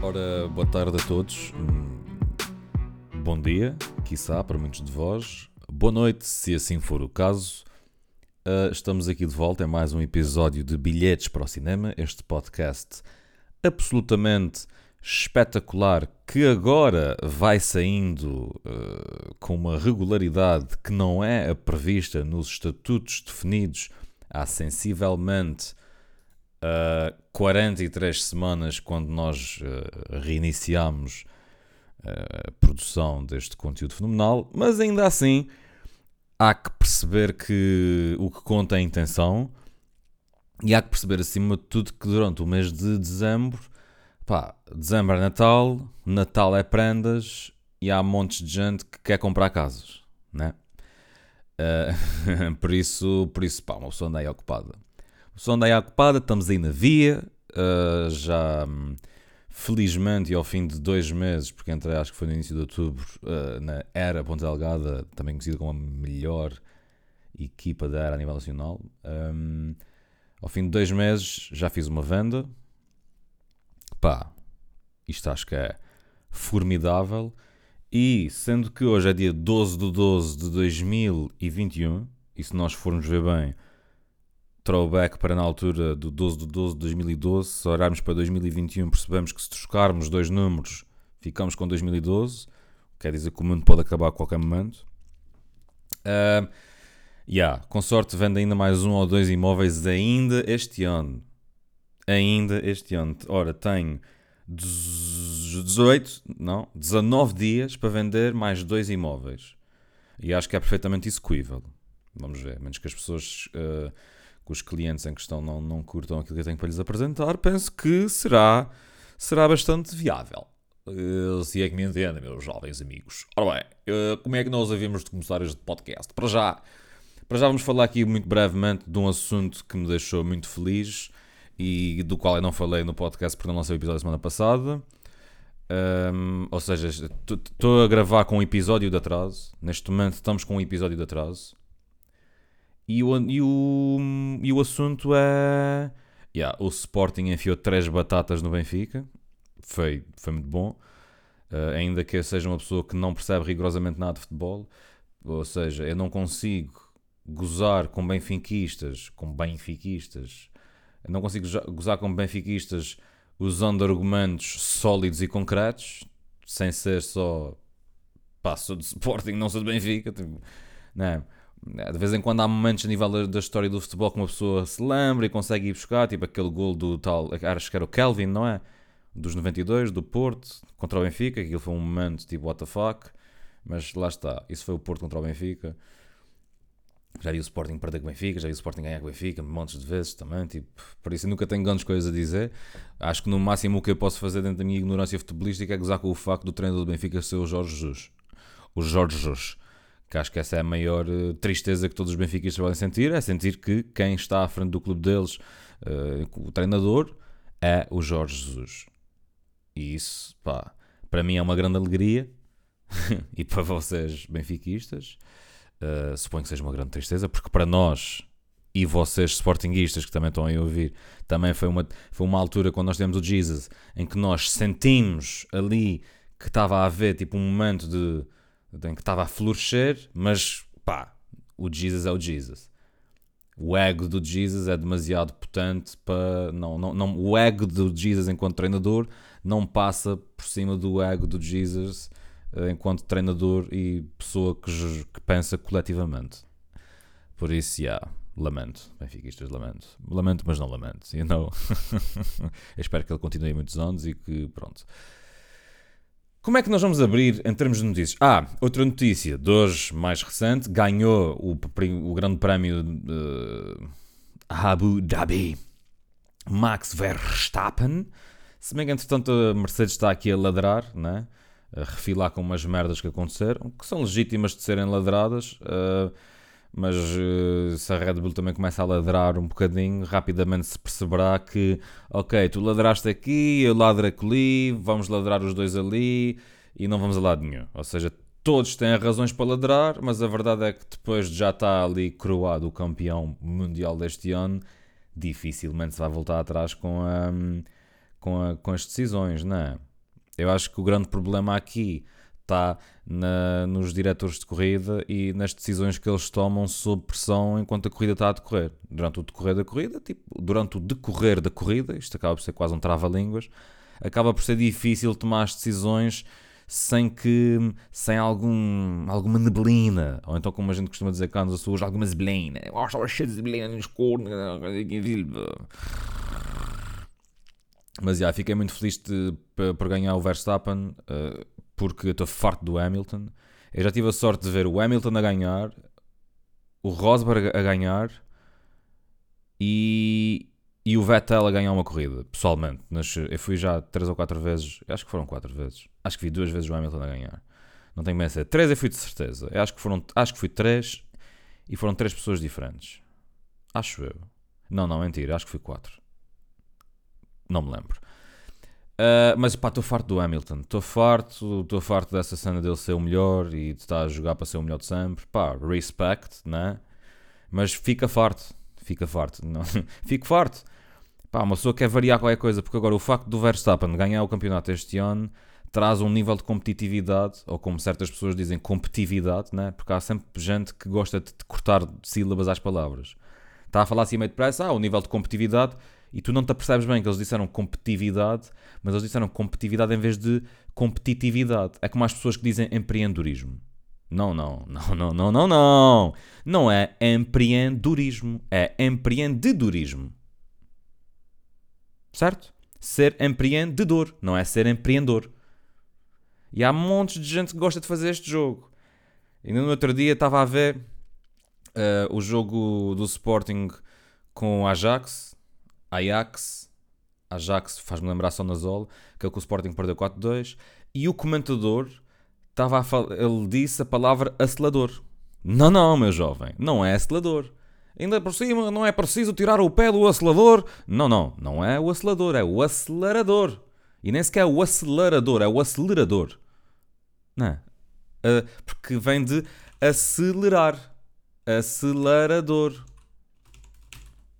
Ora, boa tarde a todos. Hum, Bom dia, quiçá, para muitos de vós. Boa noite, se assim for o caso. Uh, estamos aqui de volta em mais um episódio de Bilhetes para o Cinema, este podcast absolutamente espetacular que agora vai saindo uh, com uma regularidade que não é a prevista nos estatutos definidos há sensivelmente uh, 43 semanas quando nós uh, reiniciamos a produção deste conteúdo fenomenal, mas ainda assim há que perceber que o que conta é a intenção e há que perceber acima de tudo que durante o mês de dezembro, pá, dezembro é Natal, Natal é prendas e há montes de gente que quer comprar casas, né? Uh, por isso, por isso, pá, uma pessoa anda aí ocupada. Anda aí ocupada, estamos aí na via, uh, já hum, felizmente e ao fim de dois meses, porque entrei acho que foi no início de outubro, uh, na Era Ponta Delgada, também conhecida como a melhor equipa da Era a nível nacional. Um, ao fim de dois meses já fiz uma venda. Pá, isto acho que é formidável. E sendo que hoje é dia 12 de 12 de 2021, e se nós formos ver bem, throwback para na altura do 12 de 12 de 2012, se olharmos para 2021 percebemos que se trocarmos dois números ficamos com 2012, quer dizer que o mundo pode acabar a qualquer momento. Uh, yeah, com sorte vende ainda mais um ou dois imóveis ainda este ano. Ainda este ano. Ora, tenho 18, não, 19 dias para vender mais dois imóveis. E acho que é perfeitamente execuível. Vamos ver, menos que as pessoas, uh, que os clientes em questão não, não curtam aquilo que eu tenho para lhes apresentar, penso que será, será bastante viável. Uh, se é que me entendem, meus jovens amigos. Ora bem, uh, como é que nós havíamos de começar este podcast? Para já, para já vamos falar aqui muito brevemente de um assunto que me deixou muito feliz e do qual eu não falei no podcast porque não lancei o episódio da semana passada. Um, ou seja, estou a gravar com um episódio de atraso. Neste momento estamos com um episódio de atraso. E o, e o, e o assunto é. Yeah, o Sporting enfiou três batatas no Benfica. Foi, foi muito bom. Uh, ainda que eu seja uma pessoa que não percebe rigorosamente nada de futebol. Ou seja, eu não consigo gozar com benfiquistas, com benfiquistas. Eu não consigo gozar com benfiquistas usando argumentos sólidos e concretos, sem ser só pá, sou de Sporting, não sou de Benfica. Tipo, não é? De vez em quando há momentos a nível da, história do futebol que uma pessoa se lembra e consegue ir buscar, tipo aquele gol do tal, acho que era o Kelvin, não é? Dos 92, do Porto, contra o Benfica, aquilo foi um momento tipo what the fuck, mas lá está, isso foi o Porto contra o Benfica. Já vi o Sporting perder com o Benfica, já vi o Sporting ganhar com o Benfica, montes de vezes também, tipo, por isso eu nunca tenho grandes coisas a dizer. Acho que no máximo o que eu posso fazer dentro da minha ignorância futebolística é gozar com o facto do treinador do Benfica ser o Jorge Jesus. O Jorge Jesus. Que acho que essa é a maior uh, tristeza que todos os benfiquistas podem sentir, é sentir que quem está à frente do clube deles, uh, o treinador, é o Jorge Jesus. E isso, pá, para mim é uma grande alegria, e para vocês benfiquistas, Uh, suponho que seja uma grande tristeza, porque para nós e vocês, sportinguistas, que também estão a ouvir, também foi uma, foi uma altura quando nós temos o Jesus em que nós sentimos ali que estava a haver tipo um momento de em que estava a florescer, mas pá, o Jesus é o Jesus. O ego do Jesus é demasiado potente para. Não, não, não, o ego do Jesus enquanto treinador não passa por cima do ego do Jesus eh, enquanto treinador e pessoa que, que pensa coletivamente. Por isso, yeah, lamento. Benfiquistas, lamento. Lamento, mas não lamento. You know? espero que ele continue muitos anos e que, pronto. Como é que nós vamos abrir em termos de notícias? Ah, outra notícia de hoje, mais recente, ganhou o, o grande prémio de Abu Dhabi Max Verstappen. Se bem que, entretanto, a Mercedes está aqui a ladrar, né? a refilar com umas merdas que aconteceram, que são legítimas de serem ladradas, uh, mas uh, se a Red Bull também começa a ladrar um bocadinho, rapidamente se perceberá que, ok, tu ladraste aqui, eu ladro ali, vamos ladrar os dois ali e não vamos a lado nenhum. Ou seja, todos têm razões para ladrar, mas a verdade é que depois de já está ali coroado o campeão mundial deste ano, dificilmente se vai voltar atrás com, a, com, a, com as decisões, não é? Eu acho que o grande problema aqui está na, nos diretores de corrida e nas decisões que eles tomam sob pressão enquanto a corrida está a decorrer. Durante o decorrer da corrida, tipo, durante o decorrer da corrida, isto acaba por ser quase um trava-línguas, acaba por ser difícil tomar as decisões sem que sem algum, alguma neblina, ou então como a gente costuma dizer cá nos Açores, alguma neblina. Mas já, fiquei muito feliz de, por ganhar o Verstappen, uh, porque estou farto do Hamilton. Eu já tive a sorte de ver o Hamilton a ganhar, o Rosberg a ganhar e, e o Vettel a ganhar uma corrida, pessoalmente. Nas, eu fui já três ou quatro vezes, acho que foram quatro vezes. Acho que vi duas vezes o Hamilton a ganhar. Não tenho bem a ser. Três eu fui de certeza. Eu acho que, foram, acho que fui três e foram três pessoas diferentes. Acho eu. Não, não, mentira. Acho que fui quatro. Não me lembro. Uh, mas pá, estou farto do Hamilton. Estou farto, estou farto dessa cena dele ser o melhor e de estar a jogar para ser o melhor de sempre. Pá, respect, né? Mas fica farto. Fica farto. Não. Fico farto. Pá, uma pessoa quer variar qualquer coisa, porque agora o facto do Verstappen ganhar o campeonato este ano traz um nível de competitividade, ou como certas pessoas dizem, competitividade, né? porque há sempre gente que gosta de cortar sílabas às palavras. Está a falar assim meio depressa, ah, o nível de competitividade e tu não te apercebes bem que eles disseram competitividade, mas eles disseram competitividade em vez de competitividade. É como as pessoas que dizem empreendedorismo. Não, não, não, não, não, não, não. Não é empreendedorismo, é empreendedorismo. Certo? Ser empreendedor, não é ser empreendedor. E há montes de gente que gosta de fazer este jogo. Ainda no outro dia estava a ver uh, o jogo do Sporting com o Ajax Ajax, Ajax faz-me lembrar só na Zol, que é o que o Sporting perdeu 4-2, e o comentador estava ele disse a palavra acelerador. Não, não, meu jovem, não é acelerador. Ainda por cima, não é preciso tirar o pé do acelerador. Não, não, não é o acelerador, é o acelerador. E nem sequer é o acelerador, é o acelerador. Não? Uh, porque vem de acelerar. Acelerador.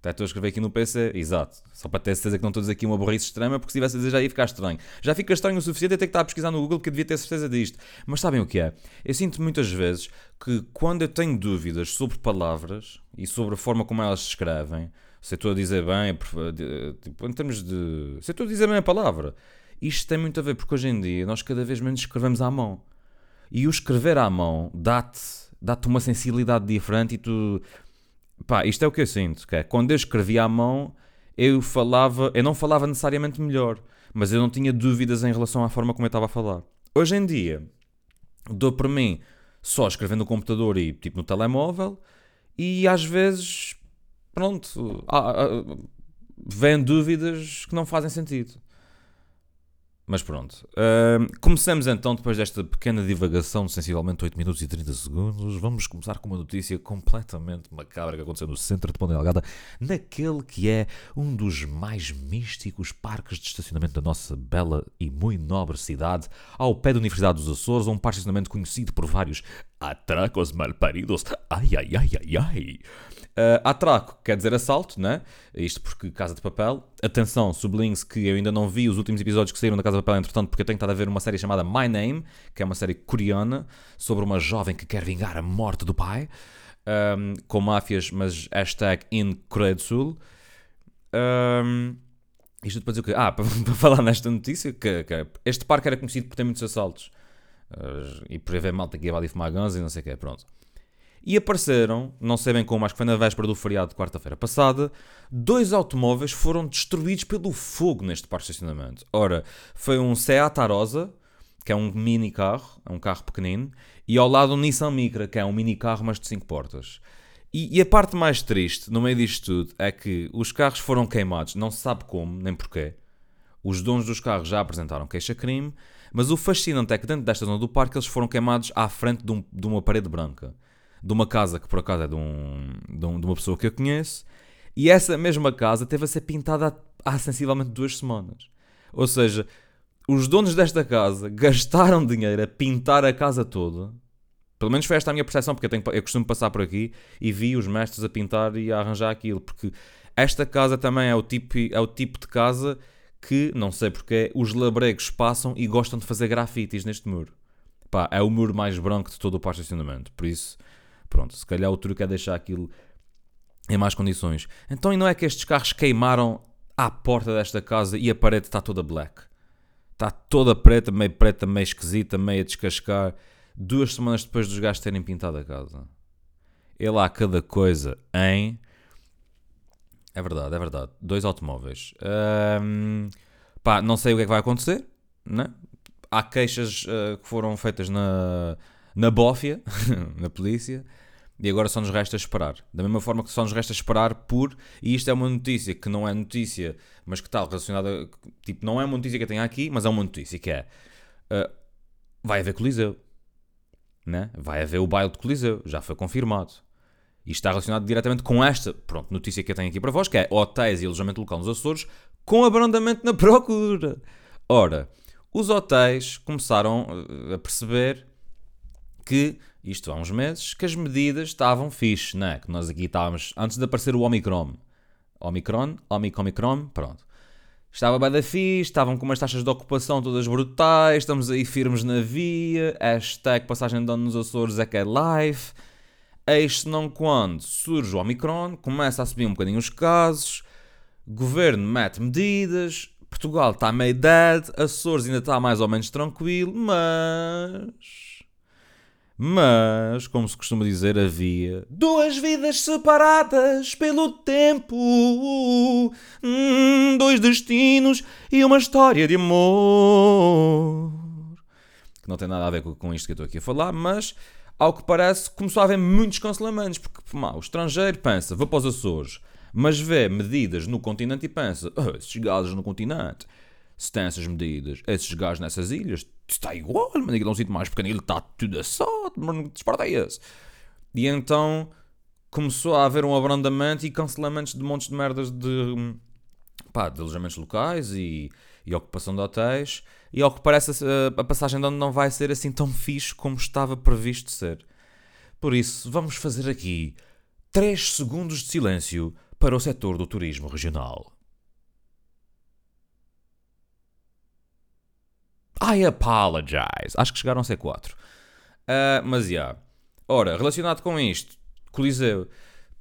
Até estou a escrever aqui no PC, exato. Só para ter certeza que não estou a dizer aqui uma burrice extrema, porque se tivesse a dizer já ia ficar estranho. Já fica estranho o suficiente até que estar a pesquisar no Google porque devia ter certeza disto. Mas sabem o que é? Eu sinto muitas vezes que quando eu tenho dúvidas sobre palavras e sobre a forma como elas se escrevem, se eu estou a dizer bem, tipo, em termos de. Se eu estou a dizer bem a palavra, isto tem muito a ver, porque hoje em dia nós cada vez menos escrevemos à mão. E o escrever à mão dá-te dá uma sensibilidade diferente e tu pá, isto é o que eu sinto, que é, quando eu escrevia à mão, eu falava, eu não falava necessariamente melhor, mas eu não tinha dúvidas em relação à forma como eu estava a falar. Hoje em dia, dou por mim só escrevendo no computador e tipo no telemóvel, e às vezes, pronto, há, vêm dúvidas que não fazem sentido. Mas pronto. Uh, começamos então, depois desta pequena divagação de sensivelmente 8 minutos e 30 segundos, vamos começar com uma notícia completamente macabra que aconteceu no centro de Ponta Delgada, naquele que é um dos mais místicos parques de estacionamento da nossa bela e muito nobre cidade, ao pé da Universidade dos Açores, um parque de estacionamento conhecido por vários atracos malparidos. Ai, ai, ai, ai, ai. Uh, atraco quer dizer assalto, né? Isto porque Casa de Papel. Atenção, sublinhe-se que eu ainda não vi os últimos episódios que saíram da Casa de Papel, entretanto, porque eu tenho estado a ver uma série chamada My Name, que é uma série coreana sobre uma jovem que quer vingar a morte do pai, um, com máfias, mas hashtag incredsul. Um, isto depois o quê? Ah, para, para, falar nesta notícia, que, que, este parque era conhecido por ter muitos assaltos. E por haver malta que ia ali fumar guns e não sei o que, pronto. E apareceram, não sei bem como, acho que foi na véspera do feriado de quarta-feira passada, dois automóveis foram destruídos pelo fogo neste parque de estacionamento. Ora, foi um Seat Arosa, que é um mini carro, é um carro pequenino, e ao lado um Nissan Micra, que é um mini carro, mas de 5 portas. E, e, a parte mais triste no meio disto tudo é que os carros foram queimados, não se sabe como, nem porquê. Os donos dos carros já apresentaram queixa-crime, mas o fascinante é que dentro desta zona do parque eles foram queimados à frente de, um, de uma parede branca de uma casa que por acaso é de, um, de, um, de, uma pessoa que eu conheço, e essa mesma casa teve a ser pintada há, há sensivelmente duas semanas. Ou seja, os donos desta casa gastaram dinheiro a pintar a casa toda. Pelo menos foi esta a minha percepção, porque eu, tenho, eu costumo passar por aqui e vi os mestres a pintar e a arranjar aquilo. Porque esta casa também é o tipo, é o tipo de casa que, não sei porque, os labregos passam e gostam de fazer grafites neste muro. Pá, é o muro mais branco de todo o parque de estacionamento. Por isso, pronto, se calhar o truque é deixar aquilo em más condições. Então, e não é que estes carros queimaram à porta desta casa e a parede está toda black? Está toda preta, meio preta, meio esquisita, meio a descascar. Duas semanas depois dos gajos terem pintado a casa. E lá cada coisa em. É verdade, é verdade. Dois automóveis. Um, pá, não sei o que é que vai acontecer. Né? Há queixas uh, que foram feitas na, na bófia, na polícia. E agora só nos resta esperar. Da mesma forma que só nos resta esperar por. E isto é uma notícia que não é notícia, mas que está relacionada. Tipo, não é uma notícia que eu tenho aqui, mas é uma notícia que é. Uh, vai haver Coliseu. Né? Vai haver o baile de Coliseu. Já foi confirmado. E está relacionado diretamente com esta pronto, notícia que eu tenho aqui para vós, que é hotéis e alojamento local nos Açores com abrandamento na procura. Ora, os hotéis começaram uh, a perceber que, isto há uns meses, que as medidas estavam fixe, né? Que nós aqui estávamos, antes de aparecer o Omicron, Omicron, Omicron, Omicron, pronto. Estava bem da fixe, estavam com umas taxas de ocupação todas brutais, estamos aí firmes na via, hashtag passagem de ano nos Açores é que é live. Eis não quando surge o Omicron, começa a subir um bocadinho os casos, governo mete medidas, Portugal está meio dead, Açores ainda está mais ou menos tranquilo, mas. Mas, como se costuma dizer, havia duas vidas separadas pelo tempo, hum, dois destinos e uma história de amor. Que não tem nada a ver com isto que eu estou aqui a falar, mas ao que parece começou a haver muitos cancelamentos, porque pá, o estrangeiro pensa, vou para os Açores, mas vê medidas no continente e pensa, oh, esses gajos no continente se tem essas medidas, esses gajos nessas ilhas, está igual, mas aquilo é um sítio mais está tudo assado, disparate é esse. E então começou a haver um abrandamento e cancelamentos de montes de merdas de, pá, de alojamentos locais e, e ocupação de hotéis. E ao que parece, a, a passagem de ano não vai ser assim tão fixe como estava previsto ser. Por isso, vamos fazer aqui 3 segundos de silêncio para o setor do turismo regional. I apologize. Acho que chegaram a ser 4. Uh, ah, mas já. Yeah. Ora, relacionado com isto, Coliseu,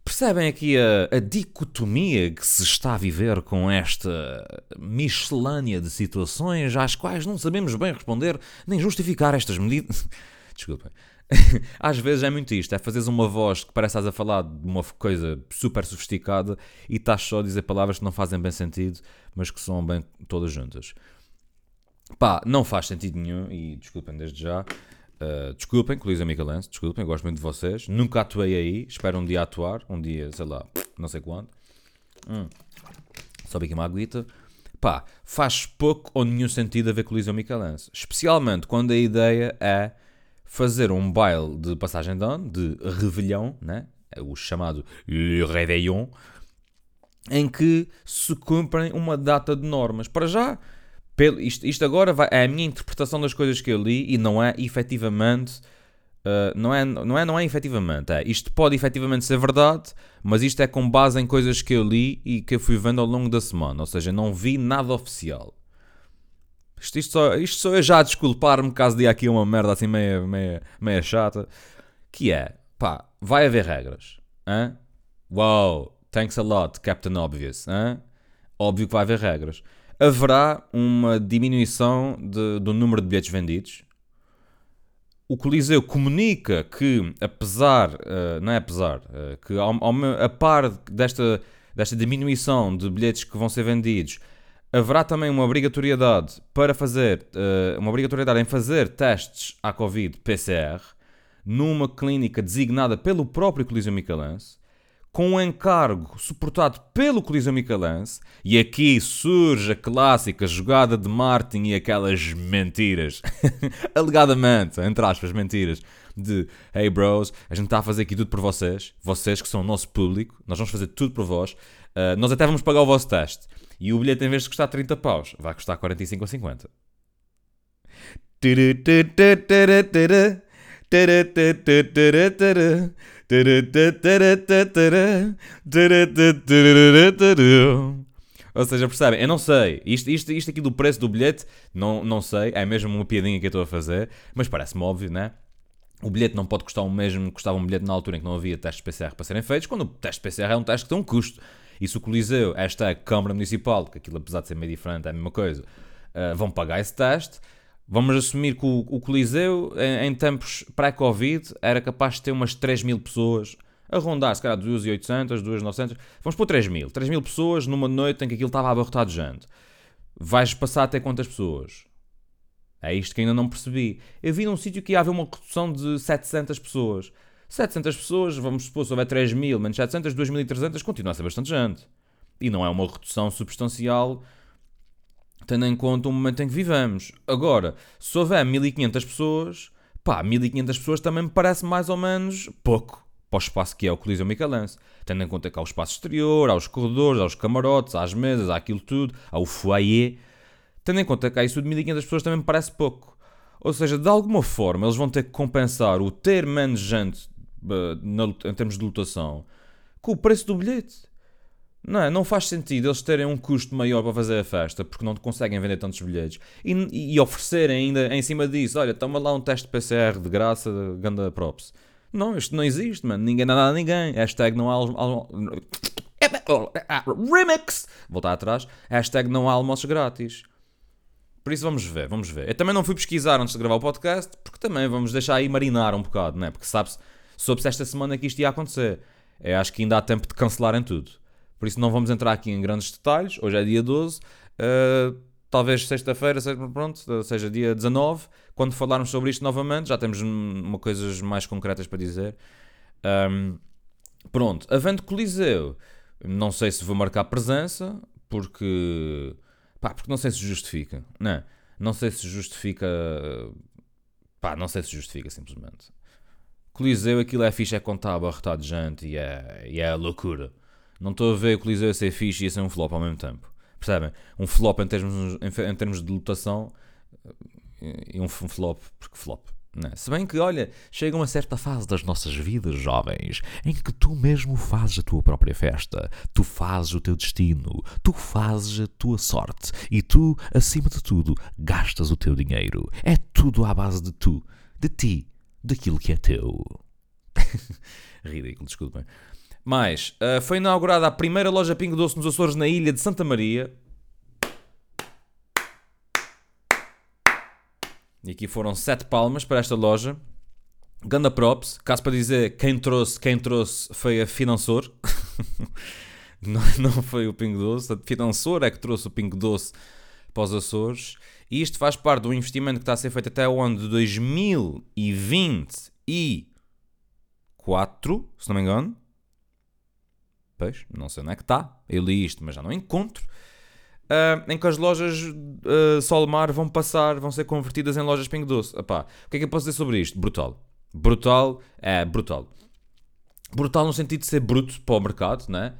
percebem aqui a, a, dicotomia que se está a viver com esta miscelânea de situações às quais não sabemos bem responder nem justificar estas medidas? Desculpem. Às vezes é muito isto, é fazeres uma voz que parece estás a falar de uma coisa super sofisticada e estás só a dizer palavras que não fazem bem sentido, mas que são bem todas juntas. Pá, não faz sentido nenhum e desculpem desde já. Uh, desculpem, Coliseu Micalense, desculpem, gosto muito de vocês. Nunca atuei aí, espero um dia atuar, um dia, sei lá, não sei quando. Hum. Sobe aqui uma aguita. Pá, faz pouco ou nenhum sentido haver Coliseu Micalense. Especialmente quando a ideia é fazer um baile de passagem de ano, de revelhão, né? É o chamado Le Réveillon, em que se cumprem uma data de normas. Para já, pelo, isto, isto agora vai, é a minha interpretação das coisas que eu li e não é efetivamente. Uh, não, é, não é, não é efetivamente. É. Isto pode efetivamente ser verdade, mas isto é com base em coisas que eu li e que eu fui vendo ao longo da semana. Ou seja, não vi nada oficial. Isto, isto, só, isto sou eu já a desculpar-me caso dê aqui uma merda assim meia, meia, meia chata. Que é, pá, vai haver regras. Hã? Wow, thanks a lot, Captain Obvious. Hã? Óbvio que vai haver regras haverá uma diminuição de, do número de bilhetes vendidos. O Coliseu comunica que, apesar, uh, não é apesar, uh, que ao, ao, a par desta, desta diminuição de bilhetes que vão ser vendidos, haverá também uma obrigatoriedade para fazer, uh, uma obrigatoriedade em fazer testes à Covid PCR numa clínica designada pelo próprio Coliseu Micalense com um encargo suportado pelo Coliseu Micalense, e aqui surge a clássica jogada de Martin e aquelas mentiras, alegadamente, entre aspas, mentiras, de hey bros, a gente está a fazer aqui tudo por vocês, vocês que são o nosso público, nós vamos fazer tudo por vós, uh, nós até vamos pagar o vosso teste. E o bilhete, em vez de custar 30 paus, vai custar 45 ou 50. Ou seja, percebem? Eu não sei. Isto, isto, isto aqui do preço do bilhete, não, não sei. É mesmo uma piadinha que eu estou a fazer. Mas parece-me óbvio, né? O bilhete não pode custar o mesmo que custava um bilhete na altura em que não havia testes PCR para serem feitos, quando o teste PCR é um teste que tem um custo. E se o Coliseu, esta Câmara Municipal, que aquilo apesar de ser meio diferente é a mesma coisa, uh, vão pagar esse teste, vamos assumir que o, o Coliseu, em, em tempos pré-Covid, era capaz de ter umas 3 mil pessoas a rondar, se calhar 2.800, 2.900, vamos pôr 3 mil. 3 mil pessoas numa noite em que aquilo estava abarrotado de gente. Vais passar até quantas pessoas? É isto que ainda não percebi. Eu vi num sítio que ia haver uma redução de 700 pessoas. 700 pessoas, vamos supor, se houver 3 mil menos 700, 2.300, continua a ser bastante gente. E não é uma redução substancial, tendo em conta o momento em que vivemos. Agora, se houver 1.500 pessoas, pá, 1.500 pessoas também me parece mais ou menos pouco para o espaço que é o Coliseu Michelense. Tendo em conta que há o espaço exterior, há os corredores, há os camarotes, há as mesas, há aquilo tudo, há o foyer. Tendo em conta que há isso de 1500 pessoas também me parece pouco. Ou seja, de alguma forma eles vão ter que compensar o ter menos gente uh, em termos de lotação com o preço do bilhete. Não, é? não faz sentido eles terem um custo maior para fazer a festa porque não conseguem vender tantos bilhetes e, e oferecerem ainda em cima disso: olha, toma lá um teste PCR de graça, ganda props. Não, isto não existe, mano. Ninguém nada a ninguém. Hashtag não há. Remix! Voltar atrás. Hashtag não há almoços grátis. Por isso vamos ver, vamos ver. Eu também não fui pesquisar antes de gravar o podcast, porque também vamos deixar aí marinar um bocado, né? Porque sabe-se, soube-se esta semana que isto ia acontecer. Eu acho que ainda há tempo de cancelarem tudo. Por isso não vamos entrar aqui em grandes detalhes. Hoje é dia 12. Uh, talvez sexta-feira, pronto, seja dia 19, quando falarmos sobre isto novamente, já temos uma coisas mais concretas para dizer. Um, pronto, havendo Coliseu, não sei se vou marcar presença, porque, pá, porque não sei se justifica, não é? Não sei se justifica, pá, não sei se justifica simplesmente. Coliseu, aquilo é fixe, é contar abarrotado de gente e é, e é loucura. Não estou a ver o Coliseu a ser fixe e a ser um flop ao mesmo tempo. Percebem? Um flop em termos, em, termos de lotação eh, e um flop porque flop. Né? Se bem que, olha, chega uma certa fase das nossas vidas, jovens, em que tu mesmo fazes a tua própria festa, tu fazes o teu destino, tu fazes a tua sorte e tu, acima de tudo, gastas o teu dinheiro. É tudo à base de tu, de ti, daquilo que é teu. Ridículo, desculpem. Mais, uh, foi inaugurada a primeira loja Pingo Doce nos Açores na ilha de Santa Maria. E aqui foram sete palmas para esta loja. Ganda props. Caso para dizer, quem trouxe, quem trouxe foi a Finansor. não, não foi o Pingo Doce. A Finansor é que trouxe o Pingo Doce para os Açores. E isto faz parte do investimento que está a ser feito até o ano de 2024, se não me engano. Pois, não sei onde é que está. Eu li isto, mas já não encontro. Uh, em que as lojas uh, Solmar vão passar, vão ser convertidas em lojas Pingo Doce. Epá, o que é que eu posso dizer sobre isto? Brutal. Brutal, é brutal. Brutal no sentido de ser bruto para o mercado, né?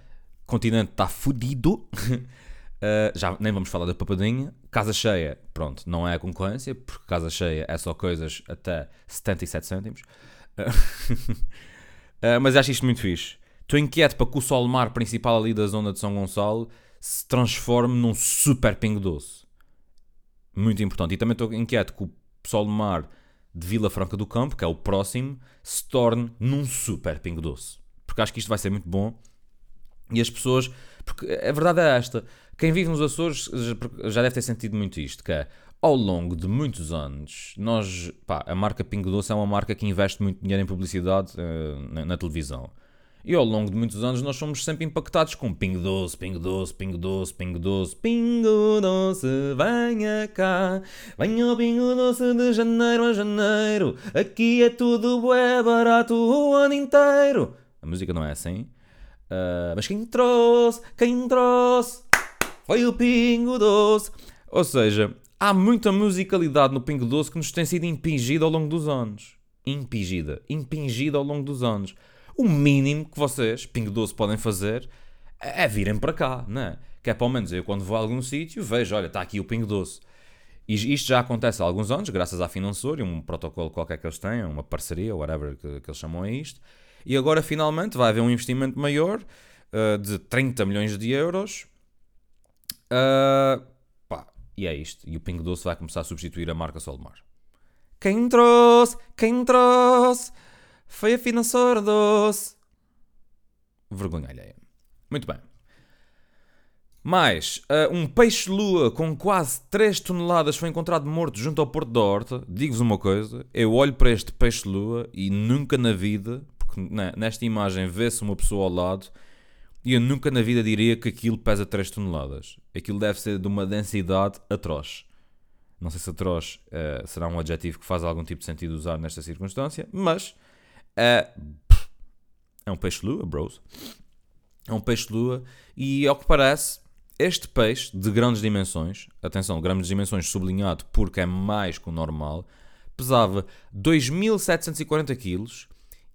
O continente está fodido. uh, já nem vamos falar da papadinha. Casa cheia, pronto, não é a concorrência, porque casa cheia é só coisas até 77 cêntimos. mas acho isto muito fixe. Estou inquieto para que o Solmar principal ali da zona de São Gonçalo se transforme num super pingo doce. Muito importante. E também estou inquieto que o Solmar de Vila Franca do Campo, que é o próximo, se torne num super pingo doce. Porque acho que isto vai ser muito bom. E as pessoas. Porque a verdade é esta: quem vive nos Açores já deve ter sentido muito isto, que é ao longo de muitos anos, nós, pá, a marca Pingo Doce é uma marca que investe muito dinheiro em publicidade uh, na, na, televisão. E ao longo de muitos anos nós somos sempre impactados com pingo doce, pingo doce, pingo doce, pingo doce, pingo doce, venha cá, venha o pingo doce de janeiro a janeiro, aqui é tudo é barato o ano inteiro. A música não é assim, uh, mas quem trouxe, quem trouxe, foi o pingo doce. Ou seja, há muita musicalidade no pingo doce que nos tem sido impingida ao longo dos anos. Impingida, impingida ao longo dos anos o mínimo que vocês, Pingo Doce, podem fazer é virem para cá, não é? Que é pelo menos eu, quando vou a algum sítio, vejo, olha, está aqui o Pingo Doce. E isto já acontece há alguns anos, graças à e um protocolo qualquer que eles tenham, uma parceria, whatever que, que eles chamam a isto. E agora, finalmente, vai haver um investimento maior uh, de 30 milhões de euros Uh, pá, e é isto. E o Pingo Doce vai começar a substituir a marca Solmar. Quem trouxe, quem trouxe, foi a financeira doce. Vergonha alheia. Muito bem. Mais, uh, um peixe-lua com quase 3 toneladas foi encontrado morto junto ao Porto da Horta. Digo-vos uma coisa, eu olho para este peixe-lua e nunca na vida, porque nesta imagem vê-se uma pessoa ao lado, e eu nunca na vida diria que aquilo pesa 3 toneladas. Aquilo deve ser de uma densidade atroz. Não sei se atroz uh, será um adjetivo que faz algum tipo de sentido usar nesta circunstância, mas uh, é um peixe-lua, bros. É um peixe-lua e, ao que parece, este peixe de grandes dimensões, atenção, grandes dimensões sublinhado porque é mais que o normal, pesava 2.740 kg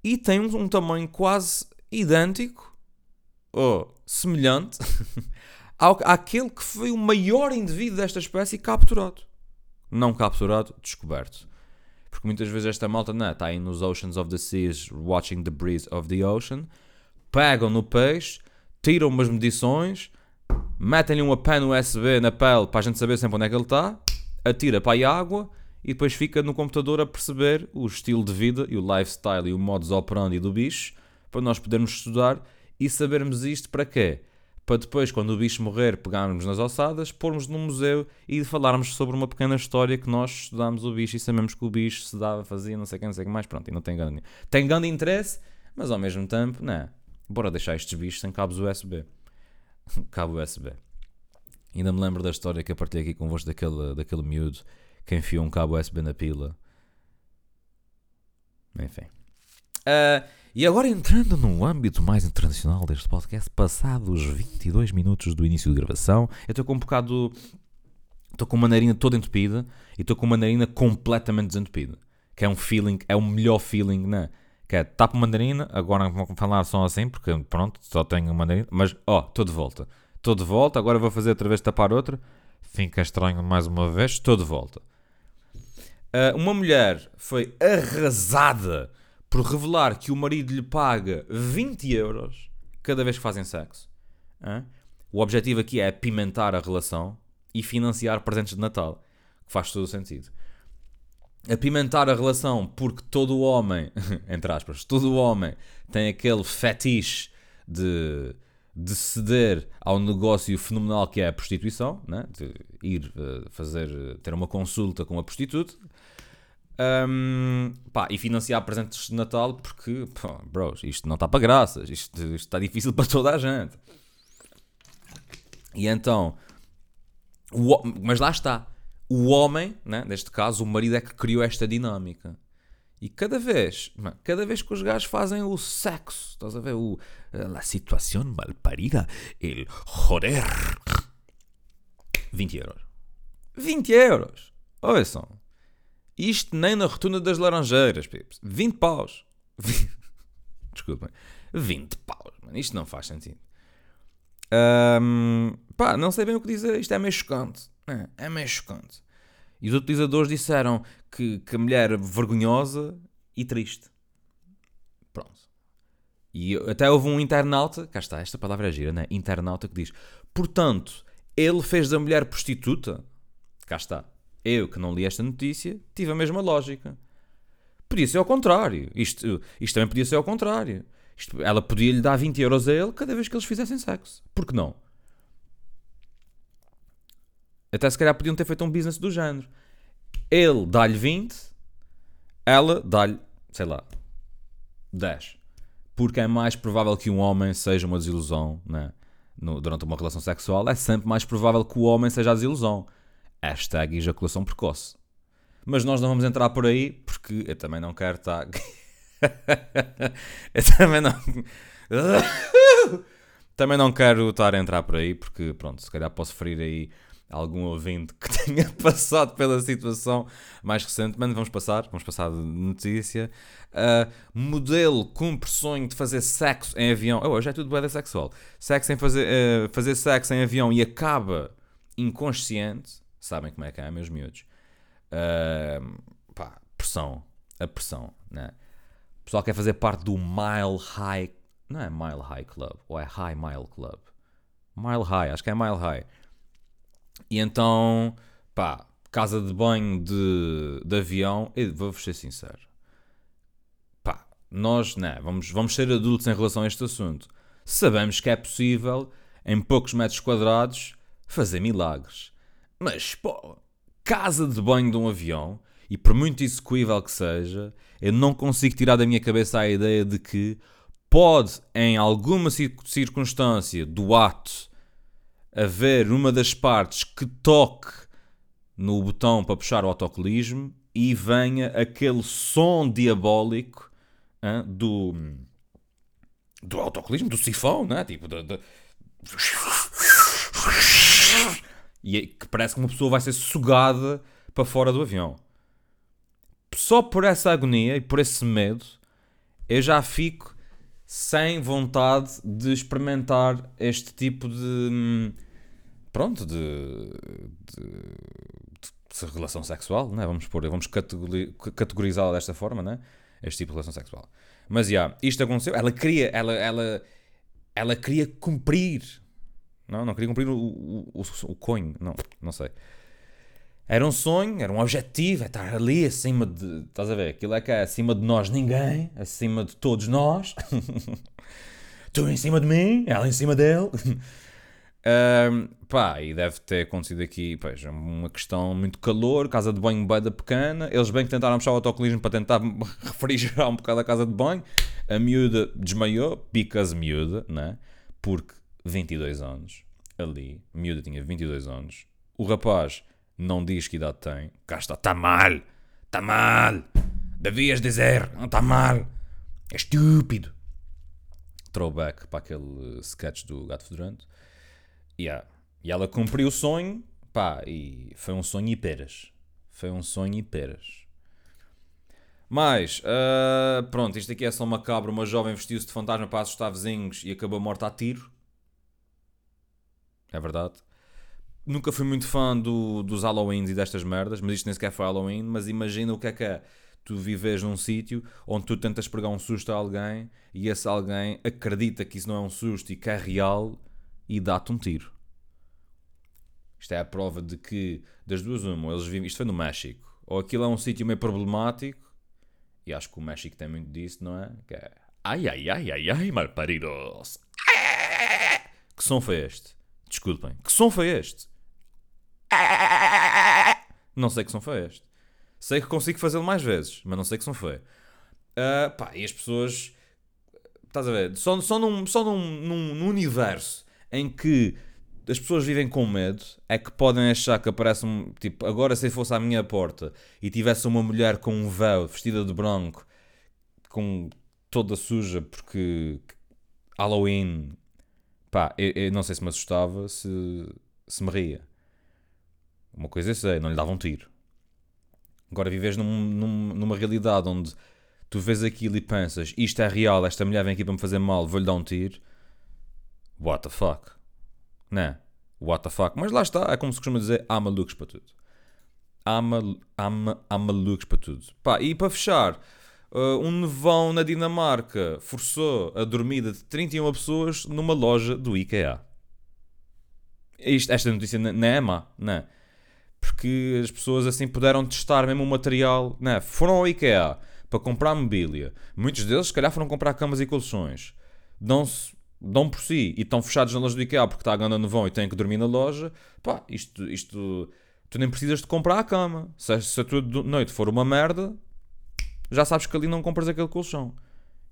e tem um, um tamanho quase idêntico ou semelhante ao, àquele que foi o maior indivíduo desta espécie capturado. Não capturado, descoberto. Porque muitas vezes esta malta não, está aí nos Oceans of the Seas, watching the breeze of the ocean, pegam no peixe, tiram umas medições metem-lhe uma pen USB na pele para a gente saber sempre onde é que ele está, atira para a água e depois fica no computador a perceber o estilo de vida e o lifestyle e o modus operandi do bicho para nós podermos estudar e sabermos isto para quê? Para depois, quando o bicho morrer, pegarmos nas ossadas, pormos num museu e falarmos sobre uma pequena história que nós estudámos o bicho e sabemos que o bicho se dava, fazia, não sei o que, não sei o que mais. Pronto, e não tem grande, tem grande interesse, mas ao mesmo tempo, não. Bora deixar estes bichos sem cabos USB. cabo USB. Ainda me lembro da história que eu partilhei aqui convosco daquele, daquele miúdo que enfiou um cabo USB na pila. Enfim. Uh, e agora entrando no âmbito mais internacional deste podcast, passados 22 minutos do início de gravação, eu estou com um bocado. Estou com uma narina toda entupida e estou com uma narina completamente desentupida. Que é um feeling, é o melhor feeling, né? que é tapo mandarina, agora vou falar só assim, porque pronto, só tenho mandarina, mas ó, oh, estou de volta. Estou de volta, agora vou fazer outra vez tapar outra. Fica estranho mais uma vez, estou de volta. Uh, uma mulher foi arrasada por revelar que o marido lhe paga 20 euros cada vez que fazem sexo. O objetivo aqui é apimentar a relação e financiar presentes de Natal, que faz todo o sentido apimentar a relação porque todo homem, entre aspas, todo homem tem aquele fetiche de, de ceder ao negócio fenomenal que é a prostituição, né? de ir uh, fazer, ter uma consulta com a prostituta. Um, pá, e financiar presentes de Natal porque, pô, bros, isto não está para graças, isto, está difícil para toda a gente. E então, o, mas lá está, o homem, né, neste caso, o marido é que criou esta dinâmica. E cada vez, cada vez que os gajos fazem o sexo, estás a ver? O, a situação mal parida, el joder. 20 euros. 20 euros! Ouçam. Isto nem na rotunda das laranjeiras, pips. 20 paus. Desculpem. 20 paus, mano. Isto não faz sentido. Um, pá, não sei bem o que dizer. Isto é meio chocante. É, é meio chocante. E os utilizadores disseram que, que a mulher é vergonhosa e triste. Pronto. E até houve um internauta, cá está, esta palavra é gira, né? Internauta que diz: Portanto, ele fez da mulher prostituta? Cá está. Eu que não li esta notícia, tive a mesma lógica. Podia ser ao contrário. Isto, isto também podia ser ao contrário. Isto, ela podia lhe dar 20 euros a ele cada vez que eles fizessem sexo. Por que não? Até se calhar podiam ter feito um business do género. Ele dá-lhe 20, ela dá-lhe, sei lá, 10. Porque é mais provável que um homem seja uma desilusão né? No, durante uma relação sexual. É sempre mais provável que o homem seja a desilusão. Hashtag ejaculação precoce. Mas nós não vamos entrar por aí porque eu também não quero estar. eu também não. também não quero estar a entrar por aí porque, pronto, se calhar posso ferir aí algum ouvinte que tenha passado pela situação mais recentemente, vamos passar, vamos passar de notícia. Uh, modelo cumpre sonho de fazer sexo em avião. Oh, hoje é tudo boeda sexual. Sexo em fazer, uh, fazer sexo em avião e acaba inconsciente. Sabem como é que é, meus miúdos. Uh, pá, pressão. A pressão, né? O pessoal quer fazer parte do Mile High. Não é Mile High Club, ou é High Mile Club? Mile High, acho que é Mile High E então, pá, casa de banho de, de avião, vou-vos ser sincero. Pá, nós, né, vamos, vamos ser adultos em relação a este assunto. Sabemos que é possível, em poucos metros quadrados, fazer milagres. Mas, pô, casa de banho de um avião, e por muito execuível que seja, eu não consigo tirar da minha cabeça a ideia de que pode, em alguma circunstância do ato, haver uma das partes que toque no botão para puxar o autocolismo e venha aquele som diabólico hein, do do autocolismo, do sifão, né? Tipo, de... e é que parece que uma pessoa vai ser sugada para fora do avião. Só por essa agonia e por esse medo, eu já fico sem vontade de experimentar este tipo de. Pronto, de. de, de relação sexual, né? vamos, pôr, vamos categorizá-la desta forma, né? este tipo de relação sexual. Mas já, yeah, isto aconteceu. Ela queria, ela, ela, ela queria cumprir. Não, não queria cumprir o, o, o, o conho. Não, não sei. Era um sonho, era um objetivo, é estar ali acima de. Estás a ver? Aquilo é que é acima de nós ninguém, acima de todos nós. tu em cima de mim, ela em cima dele. Um, pá, e deve ter acontecido aqui pois, uma questão muito calor, casa de banho bem da pequena. Eles bem que tentaram puxar o autocolismo para tentar refrigerar um bocado a casa de banho. A miúda desmaiou, because miúda, né? Porque 22 anos ali, a miúda tinha 22 anos. O rapaz não diz que idade tem. Cá está, está mal, está mal. Devias dizer, não está mal. É estúpido. Throwback para aquele sketch do Gato Fedorento. Yeah. E ela cumpriu o sonho, pá, e foi um sonho e peras. Foi um sonho e peras. Mas, uh, pronto, isto aqui é só uma cabra. Uma jovem vestiu-se de fantasma para assustar vizinhos e acabou morta a tiro. É verdade. Nunca fui muito fã do, dos Halloweens e destas merdas, mas isto nem sequer foi Halloween. Mas imagina o que é que é tu vives num sítio onde tu tentas pregar um susto a alguém e esse alguém acredita que isso não é um susto e que é real e dá-te um tiro. Isto é a prova de que, das duas, uma, eles vivem. Isto foi no México. Ou aquilo é um sítio meio problemático, e acho que o México tem muito disso, não é? Que é. Ai, ai, ai, ai, ai, malparidos. Que som foi este? Desculpem. Que som foi este? Não sei que som foi este. Sei que consigo fazê-lo mais vezes, mas não sei que som foi. Uh, pá, e as pessoas. Estás a ver? Só, só, num, só num, num, num universo em que as pessoas vivem com medo, é que podem achar que aparece um. Tipo, agora se fosse à minha porta e tivesse uma mulher com um véu, vestida de branco, com toda suja, porque Halloween. Pá, eu, eu não sei se me assustava, se, se me ria. Uma coisa eu sei, não lhe dava um tiro. Agora vives num, num, numa realidade onde tu vês aquilo e pensas isto é real, esta mulher vem aqui para me fazer mal, vou-lhe dar um tiro what the fuck? Né? What the fuck? Mas lá está, é como se costuma dizer, há malucos para tudo. Há, mal, há, há malucos para tudo. Pá, e para fechar, uh, um nevão na Dinamarca forçou a dormida de 31 pessoas numa loja do IKEA. Isto, esta notícia não é má, não é? Porque as pessoas assim puderam testar mesmo o material, não é? Foram ao IKEA para comprar mobília. Muitos deles, se calhar, foram comprar camas e colchões. Dão-se dão por si e estão fechados na loja do IKEA porque está a ganda no vão e têm que dormir na loja, pá, isto, isto tu nem precisas de comprar a cama. Se, se a tua noite for uma merda, já sabes que ali não compras aquele colchão.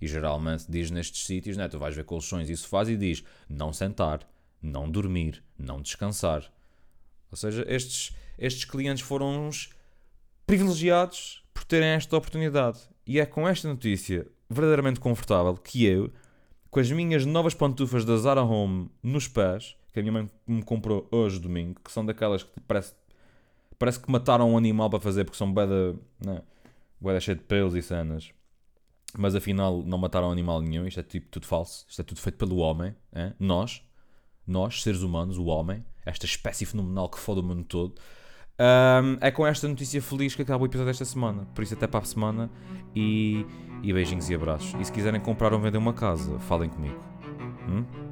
E geralmente diz nestes sítios, né, tu vais ver colchões e sofás e diz não sentar, não dormir, não descansar. Ou seja, estes, estes clientes foram uns privilegiados por terem esta oportunidade. E é com esta notícia verdadeiramente confortável que eu com as minhas novas pantufas da Zara Home nos pés, que a minha mãe me comprou hoje, domingo, que são daquelas que parece, parece que mataram um animal para fazer, porque são beda, né, beda cheia de pelos e cenas. Mas afinal não mataram animal nenhum, isto é tipo tudo falso, isto é tudo feito pelo homem, é? nós, nós, seres humanos, o homem, esta espécie fenomenal que fode o mundo todo. Um, é com esta notícia feliz que acaba o episódio desta semana. Por isso, até para a semana e, e beijinhos e abraços. E se quiserem comprar ou vender uma casa, falem comigo. Hum?